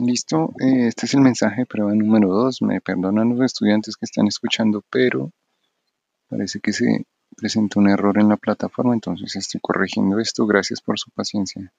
Listo, eh, este es el mensaje de prueba número 2. Me perdonan los estudiantes que están escuchando, pero parece que se presentó un error en la plataforma, entonces estoy corrigiendo esto. Gracias por su paciencia.